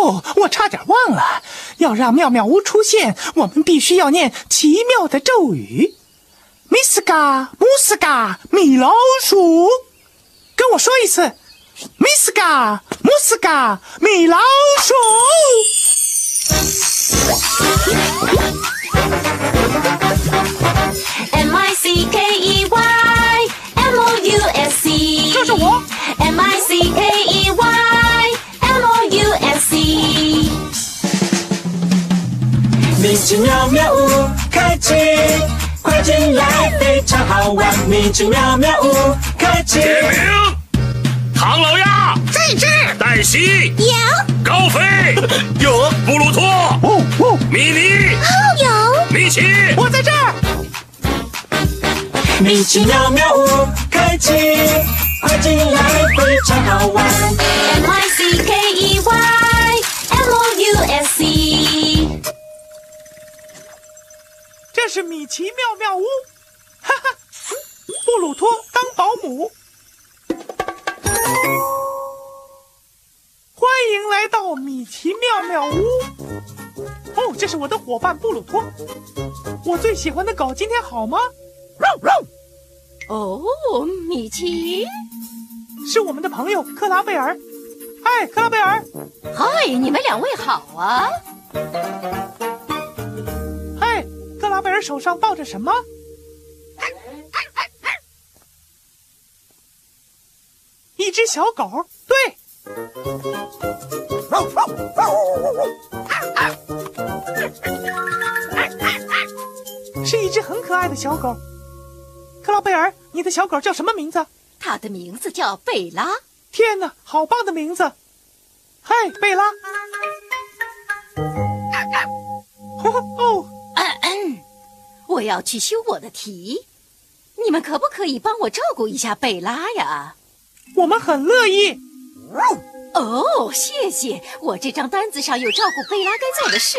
哦，我差点忘了，要让妙妙屋出现，我们必须要念奇妙的咒语。米斯嘎姆斯嘎米老鼠，跟我说一次，米斯嘎姆斯嘎米老鼠。M I C K E Y M O U S C。这是我。M I C K 奇妙妙屋开启，快进来，非常好玩。米奇妙妙屋开启。点名，唐老鸭在这儿。黛西有高飞有布鲁托哦哦，米妮哦有米奇我在这儿。米奇妙妙屋开启，快进来，非常好玩。奇妙妙屋，哈哈，布鲁托当保姆。欢迎来到米奇妙妙屋。哦，这是我的伙伴布鲁托，我最喜欢的狗，今天好吗？哦，米奇，是我们的朋友克拉贝尔。嗨，克拉贝尔。嗨，你们两位好啊！贝尔手上抱着什么？一只小狗。对。是一只很可爱的小狗。克拉贝尔，你的小狗叫什么名字？它的名字叫贝拉。天哪，好棒的名字！嗨，贝拉。哦，我要去修我的蹄，你们可不可以帮我照顾一下贝拉呀？我们很乐意。哦，谢谢，我这张单子上有照顾贝拉该做的事。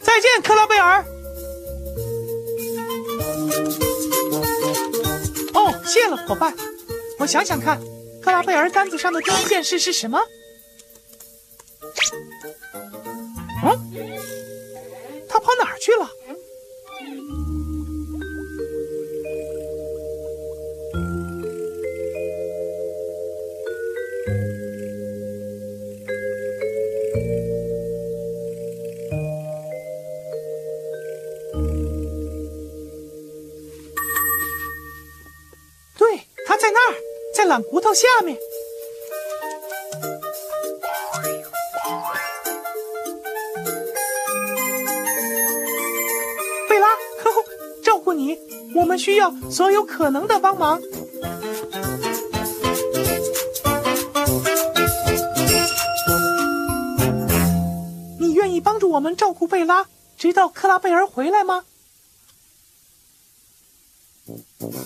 再见，克拉贝尔。哦，谢了，伙伴。我想想看，克拉贝尔单子上的第一件事是什么？嗯，他跑哪儿去了？懒骨头下面。贝拉，呵呵，照顾你，我们需要所有可能的帮忙。你愿意帮助我们照顾贝拉，直到克拉贝尔回来吗？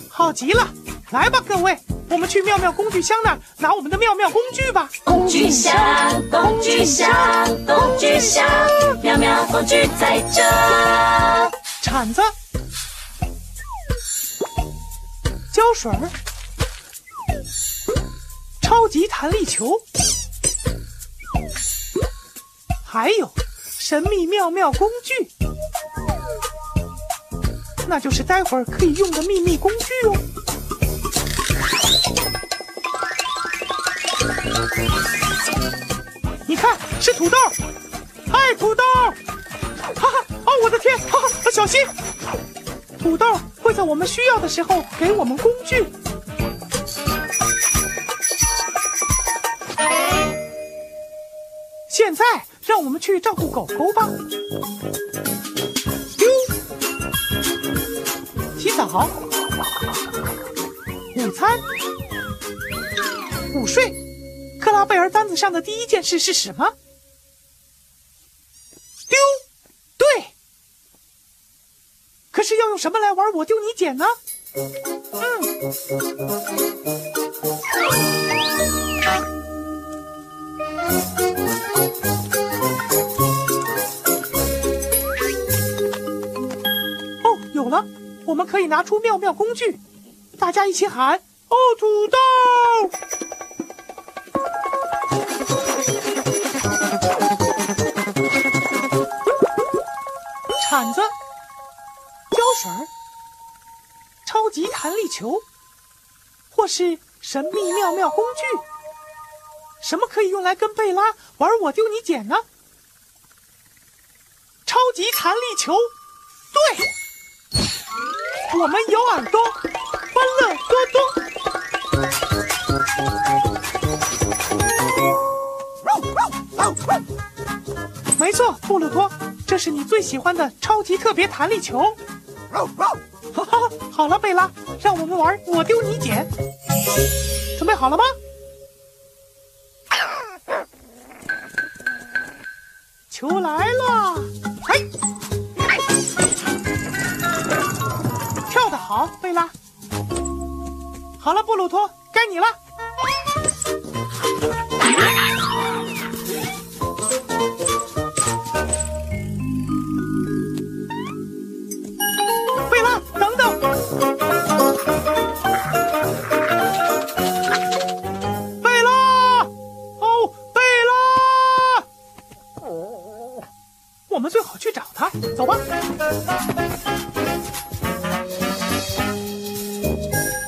好极了，来吧，各位，我们去妙妙工具箱那儿拿我们的妙妙工具吧。工具箱，工具箱，工具箱，妙妙工具在这。铲子、胶水儿、超级弹力球，还有神秘妙妙工具，那就是待会儿可以用的秘密工具哦。你看，是土豆，嗨，土豆！哈哈，哦，我的天，哈哈，小心！土豆会在我们需要的时候给我们工具。现在，让我们去照顾狗狗吧。丢，洗澡，午餐，午睡。克拉贝尔单子上的第一件事是什么？丢，对，可是要用什么来玩我丢你捡呢？嗯。哦，有了，我们可以拿出妙妙工具，大家一起喊：哦，土豆！铲子、胶水、超级弹力球，或是神秘妙妙工具，什么可以用来跟贝拉玩我丢你捡呢？超级弹力球，对，我们有耳朵，欢乐多多。没错，布鲁托，这是你最喜欢的超级特别弹力球。哈哈，好了，贝拉，让我们玩我丢你捡。准备好了吗？球来了，嘿，跳得好，贝拉。好了，布鲁托，该你了。我们最好去找他，走吧。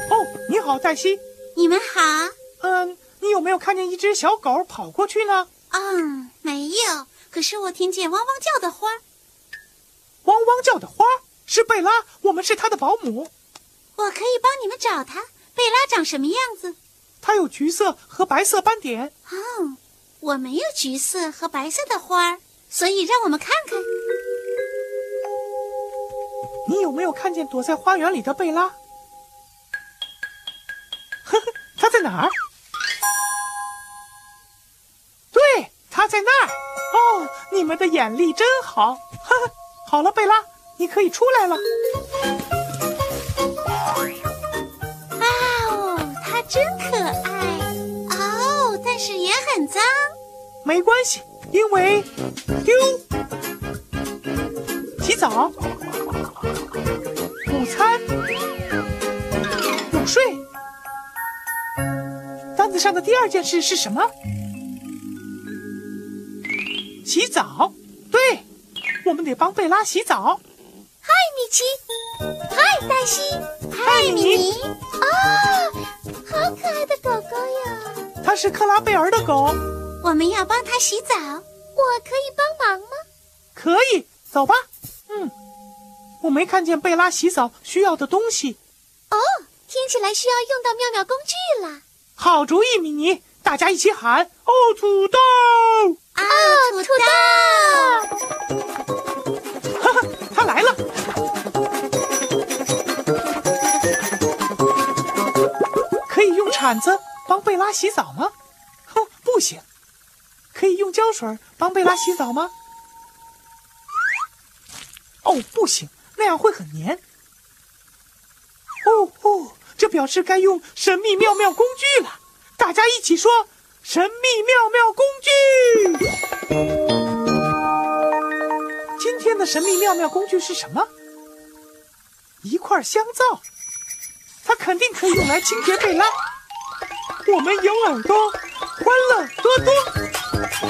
哦，你好，黛西。你们好。嗯，你有没有看见一只小狗跑过去呢？嗯，没有。可是我听见汪汪叫的花。汪汪叫的花是贝拉，我们是它的保姆。我可以帮你们找它。贝拉长什么样子？它有橘色和白色斑点。哦，我没有橘色和白色的花儿，所以让我们看看。你有没有看见躲在花园里的贝拉？呵呵，他在哪儿？对，他在那儿。哦，你们的眼力真好。呵呵，好了，贝拉，你可以出来了。哇哦，它真可爱。哦，但是也很脏。没关系，因为丢洗澡、午餐、午睡。单子上的第二件事是什么？洗澡。对，我们得帮贝拉洗澡。嗨，米奇！嗨，黛西！嗨米妮哦，好可爱的狗狗呀！它是克拉贝尔的狗。我们要帮它洗澡，我可以帮忙吗？可以，走吧。嗯，我没看见贝拉洗澡需要的东西。哦，听起来需要用到妙妙工具了。好主意，米妮，大家一起喊：哦，土豆！哦，土豆！哈哈，他来了。可以用铲子帮贝拉洗澡吗？哼，不行。可以用胶水帮贝拉洗澡吗？哦，不行，那样会很黏。哦哦，这表示该用神秘妙妙工具了。大家一起说：神秘妙妙工具。今天的神秘妙妙工具是什么？一块香皂，它肯定可以用来清洁贝拉。我们有耳朵，欢乐多多。哦！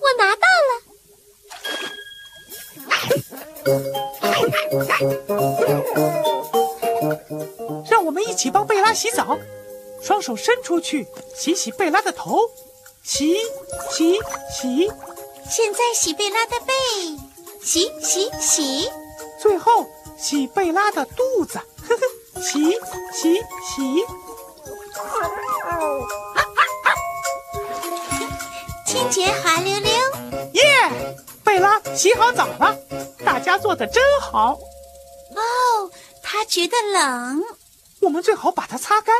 我拿到了。让我们一起帮贝拉洗澡，双手伸出去，洗洗贝拉的头，洗洗洗，现在洗贝拉的背，洗洗洗。最后洗贝拉的肚子，呵呵，洗洗洗。清洁滑溜溜。耶！贝拉洗好澡了，大家做的真好。哦，他觉得冷，我们最好把它擦干。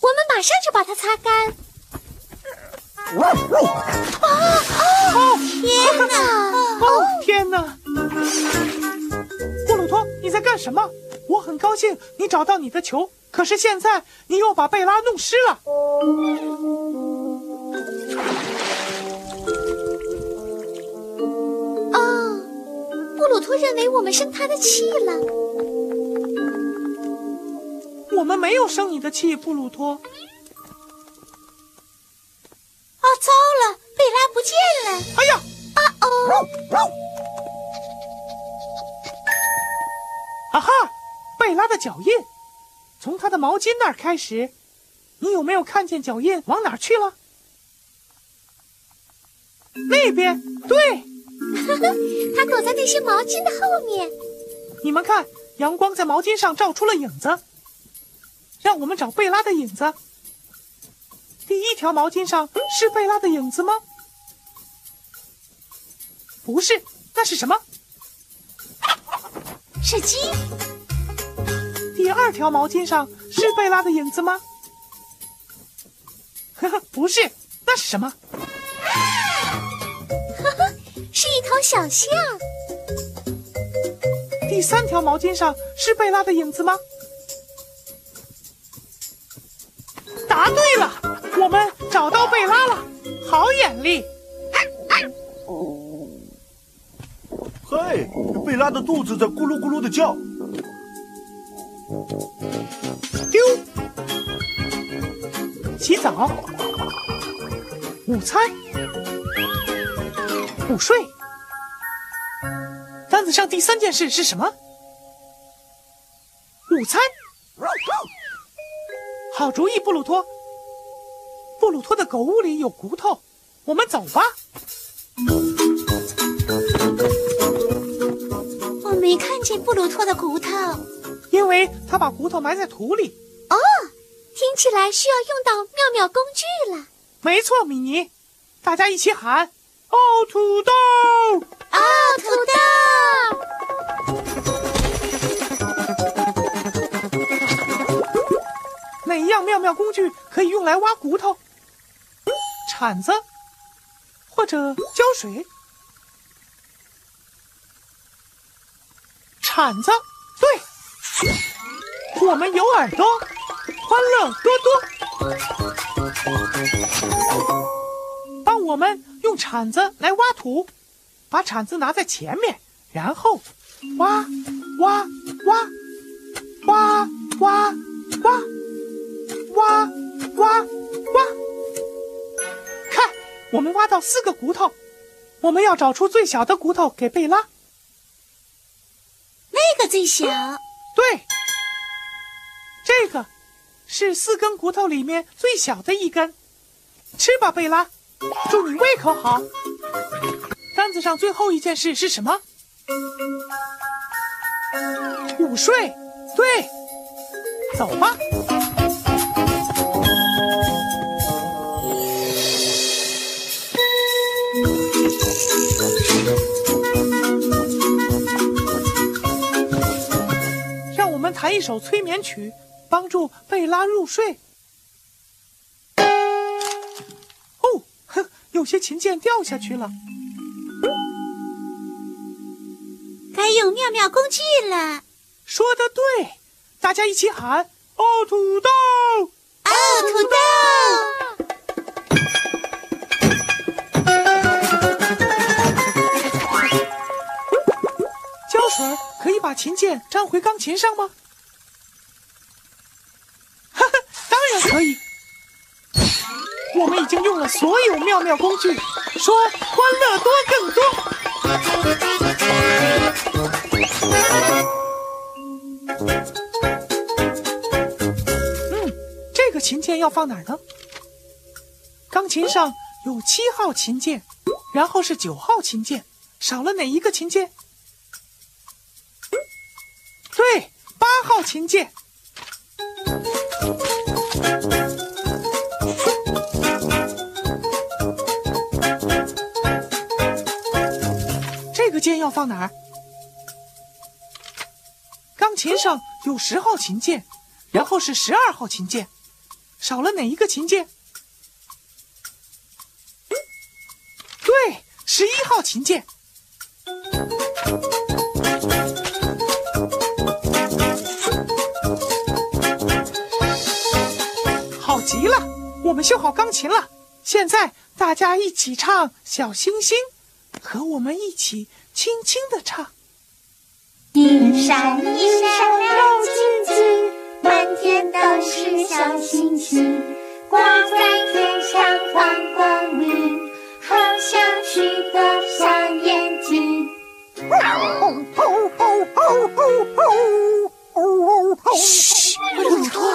我们马上就把它擦干。哦天哪！哦，天哪！布鲁托，你在干什么？我很高兴你找到你的球，可是现在你又把贝拉弄湿了。哦，布鲁托认为我们生他的气了。我们没有生你的气，布鲁托。哦，糟了，贝拉不见了！哎呀，啊哦，啊哈！贝拉的脚印，从他的毛巾那儿开始，你有没有看见脚印往哪儿去了？那边，对，他躲在那些毛巾的后面。你们看，阳光在毛巾上照出了影子。让我们找贝拉的影子。第一条毛巾上是贝拉的影子吗？不是，那是什么？是鸡。第二条毛巾上是贝拉的影子吗？呵呵，不是，那是什么？呵呵，是一头小象。第三条毛巾上是贝拉的影子吗？答对了，我们找到贝拉了，好眼力！嘿，贝拉的肚子在咕噜咕噜的叫。丢！洗澡、午餐、午睡。单子上第三件事是什么？午餐。好主意，布鲁托。布鲁托的狗屋里有骨头，我们走吧。我没看见布鲁托的骨头。因为他把骨头埋在土里。哦，听起来需要用到妙妙工具了。没错，米妮，大家一起喊：哦，土豆！哦，土豆！哪一样妙妙工具可以用来挖骨头？铲子，或者胶水？铲子，对。我们有耳朵，欢乐多多。帮我们用铲子来挖土，把铲子拿在前面，然后挖挖挖挖挖挖挖挖挖。看，我们挖到四个骨头，我们要找出最小的骨头给贝拉。那个最小。对，这个是四根骨头里面最小的一根。吃吧，贝拉，祝你胃口好。单子上最后一件事是什么？午睡。对，走吧。一首催眠曲，帮助贝拉入睡。哦，哼，有些琴键掉下去了。该用妙妙工具了。说的对，大家一起喊：哦，土豆！哦，土豆！胶水可以把琴键粘回钢琴上吗？可以，我们已经用了所有妙妙工具，说欢乐多更多。嗯，这个琴键要放哪儿呢？钢琴上有七号琴键，然后是九号琴键，少了哪一个琴键？对，八号琴键。放哪儿？钢琴上有十号琴键然后是十二号琴键少了哪一个琴键？对十一号琴键。好极了我们修好钢琴了现在大家一起唱小星星和我们一起轻轻地唱。一闪一闪亮晶晶，满天都是小星星，挂在天上放光明，好像许多小眼睛。嘘，布鲁托。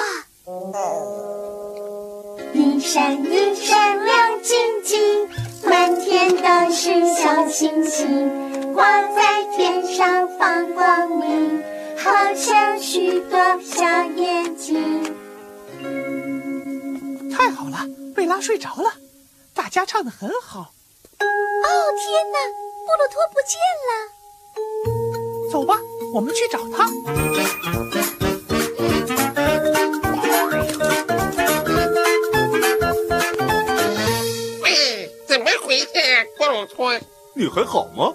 一闪一闪亮晶晶，满天都是小星星，挂在天上放光明，好像许多小眼睛。太好了，贝拉睡着了，大家唱的很好。哦天哪，布鲁托不见了！走吧，我们去找他。喂，怎么回事，布鲁托？你还好吗？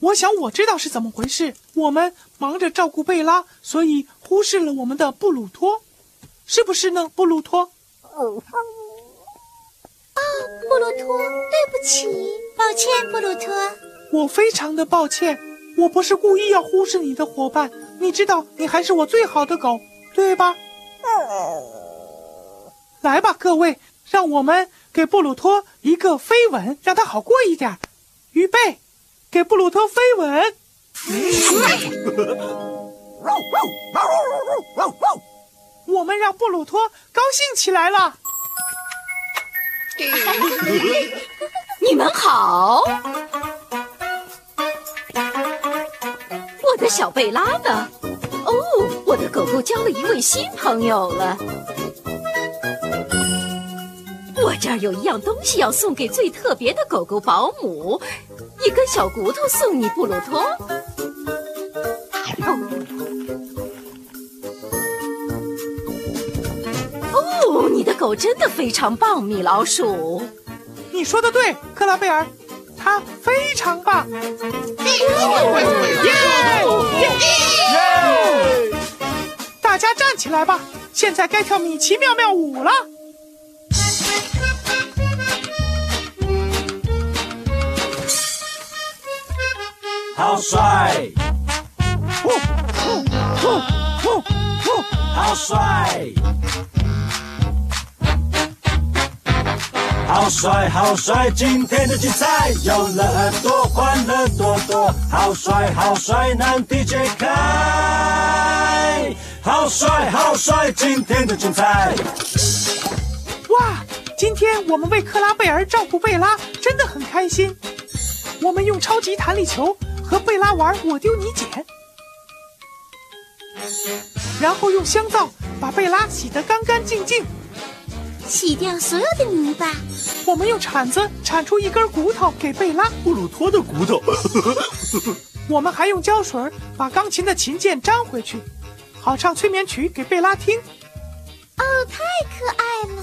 我想我知道是怎么回事。我们忙着照顾贝拉，所以忽视了我们的布鲁托，是不是呢，布鲁托？哦，布鲁托，对不起，抱歉，布鲁托。我非常的抱歉，我不是故意要忽视你的伙伴。你知道，你还是我最好的狗，对吧？来吧，各位，让我们给布鲁托一个飞吻，让他好过一点。预备，给布鲁托飞吻。我们让布鲁托高兴起来了。你们好，我的小贝拉呢？哦，我的狗狗交了一位新朋友了。我这儿有一样东西要送给最特别的狗狗保姆，根小骨头送你，布鲁托。哦，你的狗真的非常棒，米老鼠。你说的对，克拉贝尔，它非常棒。大家站起来吧，现在该跳米奇妙妙舞了。好帅！好帅！好帅好帅！今天的精彩有了耳朵，欢乐多多。好帅好帅，难题解开。好帅好帅！今天的精彩。哇，今天我们为克拉贝尔照顾贝拉，真的很开心。我们用超级弹力球和贝拉玩我丢你捡，然后用香皂把贝拉洗得干干净净。洗掉所有的泥巴。我们用铲子铲出一根骨头给贝拉。布鲁托的骨头。我们还用胶水把钢琴的琴键粘回去，好唱催眠曲给贝拉听。哦，太可爱了！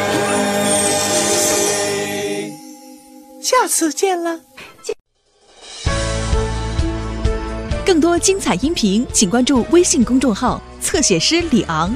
下次见了。更多精彩音频，请关注微信公众号“侧写师李昂”。